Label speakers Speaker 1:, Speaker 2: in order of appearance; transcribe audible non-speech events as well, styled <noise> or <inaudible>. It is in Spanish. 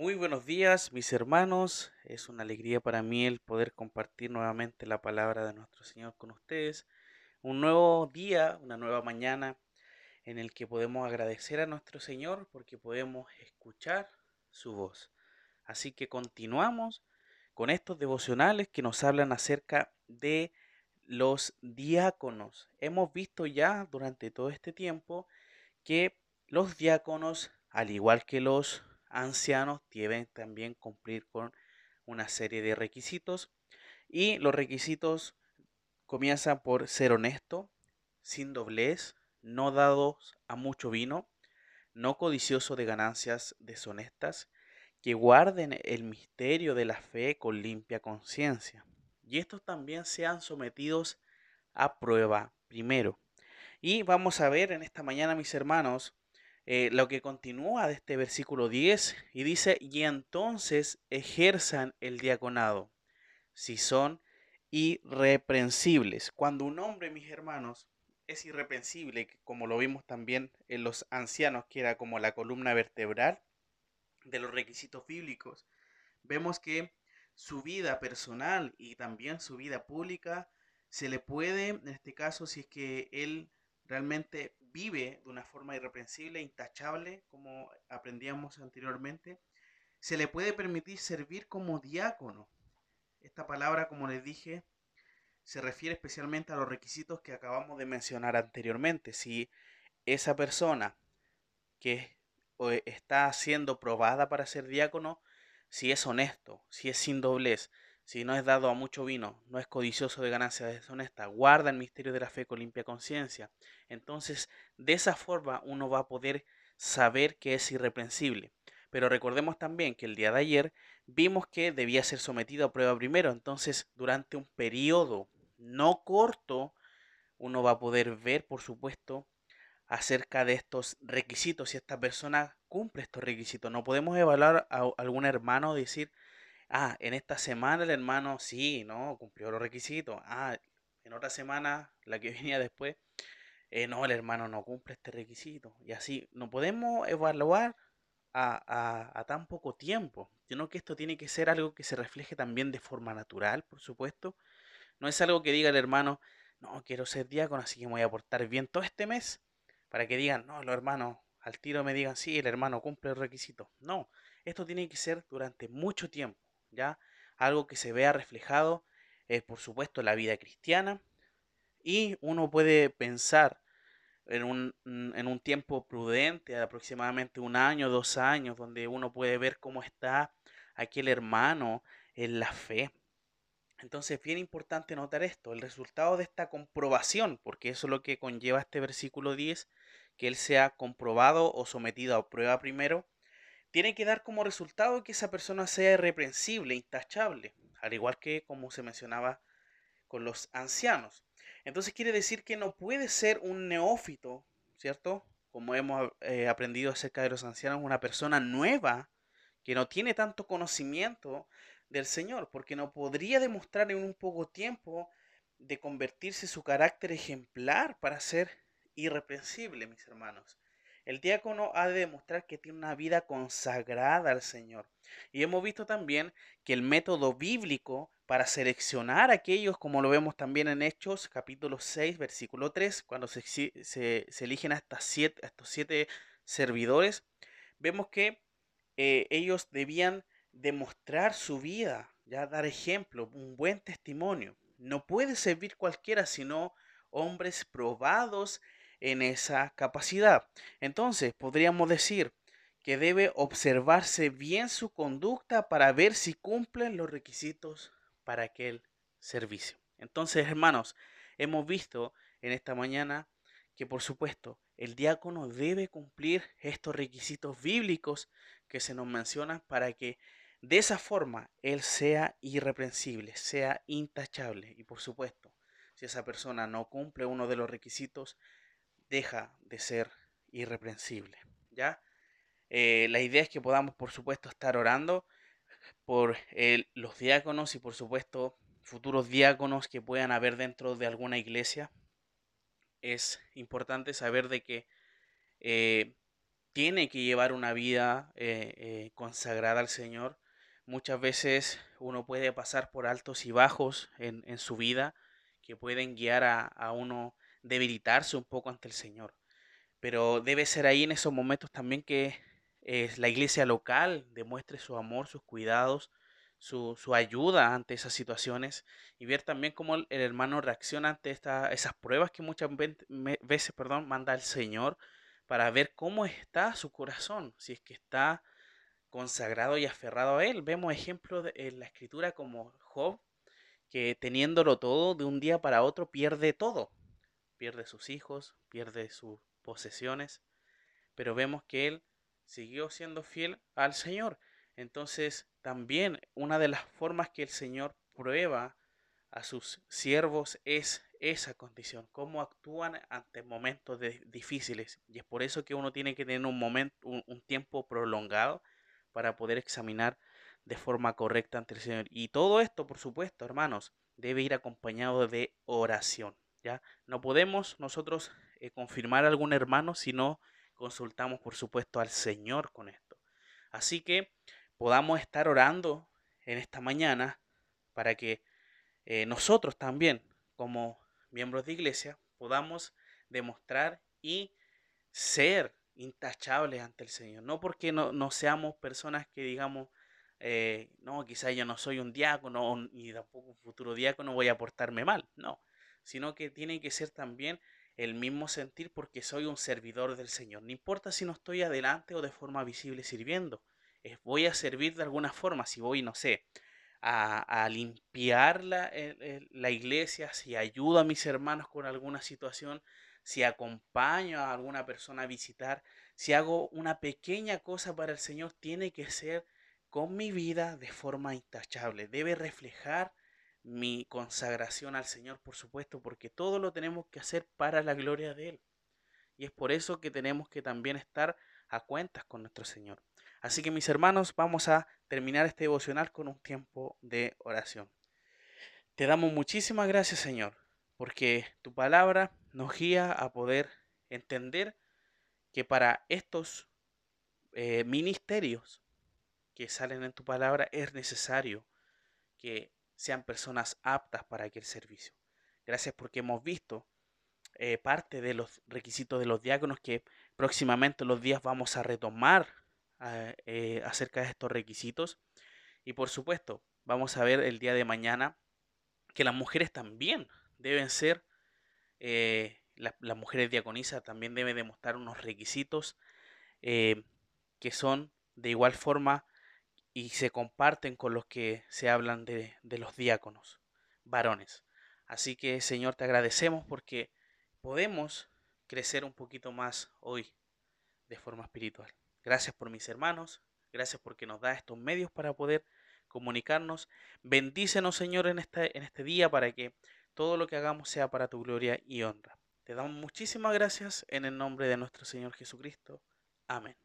Speaker 1: Muy buenos días, mis hermanos. Es una alegría para mí el poder compartir nuevamente la palabra de nuestro Señor con ustedes. Un nuevo día, una nueva mañana en el que podemos agradecer a nuestro Señor porque podemos escuchar su voz. Así que continuamos con estos devocionales que nos hablan acerca de los diáconos. Hemos visto ya durante todo este tiempo que los diáconos, al igual que los ancianos, deben también cumplir con una serie de requisitos. Y los requisitos comienzan por ser honesto, sin doblez, no dados a mucho vino, no codicioso de ganancias deshonestas, que guarden el misterio de la fe con limpia conciencia. Y estos también sean sometidos a prueba primero. Y vamos a ver en esta mañana, mis hermanos, eh, lo que continúa de este versículo 10 y dice, y entonces ejerzan el diaconado, si son irreprensibles. Cuando un hombre, mis hermanos, es irreprensible, como lo vimos también en los ancianos, que era como la columna vertebral de los requisitos bíblicos, vemos que su vida personal y también su vida pública se le puede, en este caso, si es que él realmente vive de una forma irreprensible, intachable, como aprendíamos anteriormente, se le puede permitir servir como diácono. Esta palabra, como les dije, se refiere especialmente a los requisitos que acabamos de mencionar anteriormente. Si esa persona que está siendo probada para ser diácono, si es honesto, si es sin doblez, si no es dado a mucho vino, no es codicioso de ganancias deshonestas, guarda el misterio de la fe con limpia conciencia, entonces de esa forma uno va a poder saber que es irreprensible. Pero recordemos también que el día de ayer vimos que debía ser sometido a prueba primero, entonces durante un periodo no corto, uno va a poder ver, por supuesto, acerca de estos requisitos, si esta persona cumple estos requisitos. No podemos evaluar a algún hermano decir, ah, en esta semana el hermano sí, no, cumplió los requisitos. Ah, en otra semana, la que <laughs> venía después, eh, no, el hermano no cumple este requisito. Y así, no podemos evaluar a, tan poco tiempo, sino que esto tiene que ser algo que se refleje también de forma natural, por supuesto. No es algo que diga el hermano, no, quiero ser diácono, así que me voy a portar bien todo este mes, para que digan, no, los hermanos al tiro me digan, sí, el hermano cumple el requisito. No, esto tiene que ser durante mucho tiempo. ¿Ya? Algo que se vea reflejado, es por supuesto, la vida cristiana. Y uno puede pensar en un, mm, en un tiempo prudente, aproximadamente un año, dos años, donde uno puede ver cómo está aquel hermano en la fe. Entonces es bien importante notar esto, el resultado de esta comprobación, porque eso es lo que conlleva este versículo 10, que él sea comprobado o sometido a prueba primero, tiene que dar como resultado que esa persona sea irreprensible, intachable, al igual que como se mencionaba con los ancianos. Entonces quiere decir que no puede ser un neófito, ¿cierto? Como hemos eh, aprendido acerca de los ancianos, una persona nueva que no tiene tanto conocimiento del Señor, porque no podría demostrar en un poco tiempo de convertirse su carácter ejemplar para ser irreprensible, mis hermanos. El diácono ha de demostrar que tiene una vida consagrada al Señor. Y hemos visto también que el método bíblico para seleccionar a aquellos, como lo vemos también en Hechos, capítulo 6, versículo 3, cuando se, eligen a, estas siete, estos siete servidores, vemos que eh, ellos debían demostrar su vida, ya dar ejemplo, un buen testimonio. No puede servir cualquiera, sino hombres probados en esa capacidad. Entonces, podríamos decir que debe observarse bien su conducta para ver si cumplen los requisitos para aquel servicio. Entonces, hermanos, hemos visto en esta mañana que por supuesto el diácono debe cumplir estos requisitos bíblicos que se nos mencionan para que de esa forma él sea irreprensible, sea intachable. Y por supuesto, si esa persona no cumple uno de los requisitos, deja de ser irreprensible. ¿ya? Eh, la idea es que podamos, por supuesto, estar orando por los diáconos y, por supuesto, futuros diáconos que puedan haber dentro de alguna iglesia. Es importante saber de que eh, tiene que llevar una vida eh, eh, consagrada al Señor. Muchas veces uno puede pasar por altos y bajos en, su vida que pueden guiar a, a uno debilitarse un poco ante el Señor. Pero debe ser ahí en esos momentos también que eh, la iglesia local demuestre su amor, sus cuidados, su, ayuda ante esas situaciones y ver también cómo el, hermano reacciona ante esas pruebas que muchas veces perdón, manda el Señor para ver cómo está su corazón, si es que está consagrado y aferrado a Él. Vemos ejemplos en la escritura como Job, que teniéndolo todo, de un día para otro pierde todo. Pierde sus hijos, pierde sus posesiones, pero vemos que él siguió siendo fiel al Señor. Entonces, también una de las formas que el Señor prueba a sus siervos es esa condición, cómo actúan ante momentos difíciles. Y es por eso que uno tiene que tener un momento, un, tiempo prolongado para poder examinar de forma correcta ante el Señor. Y todo esto, por supuesto, hermanos, debe ir acompañado de oración. ¿Ya? No podemos nosotros eh, confirmar a algún hermano si no consultamos, por supuesto, al Señor con esto. Así que podamos estar orando en esta mañana para que eh, nosotros también, como miembros de iglesia, podamos demostrar y ser intachables ante el Señor. No porque no, seamos personas que digamos, eh, no, quizás yo no soy un diácono ni tampoco un futuro diácono voy a portarme mal. No, sino que tiene que ser también el mismo sentir porque soy un servidor del Señor. No importa si no estoy adelante o de forma visible sirviendo. voy a servir de alguna forma. Si voy, no sé, a, limpiar la, la, iglesia, si ayudo a mis hermanos con alguna situación, si acompaño a alguna persona a visitar, si hago una pequeña cosa para el Señor, tiene que ser con mi vida de forma intachable. Debe reflejar mi consagración al Señor, por supuesto, porque todo lo tenemos que hacer para la gloria de Él. Y es por eso que tenemos que también estar a cuentas con nuestro Señor. Así que mis hermanos, vamos a terminar este devocional con un tiempo de oración. Te damos muchísimas gracias, Señor, porque tu palabra nos guía a poder entender que para estos eh, ministerios que salen en tu palabra es necesario que sean personas aptas para aquel servicio. Gracias porque hemos visto eh, parte de los requisitos de los diáconos que próximamente los días vamos a retomar ah, eh, acerca de estos requisitos. Y por supuesto, vamos a ver el día de mañana que las mujeres también deben ser, eh, las mujeres diaconisas también deben demostrar unos requisitos que son de igual forma y se comparten con los que se hablan de, de los diáconos, varones. Así que Señor, te agradecemos porque podemos crecer un poquito más hoy de forma espiritual. Gracias por mis hermanos, gracias porque nos da estos medios para poder comunicarnos. Bendícenos, Señor, en este, en este día para que todo lo que hagamos sea para tu gloria y honra. Te damos muchísimas gracias en el nombre de nuestro Señor Jesucristo. Amén.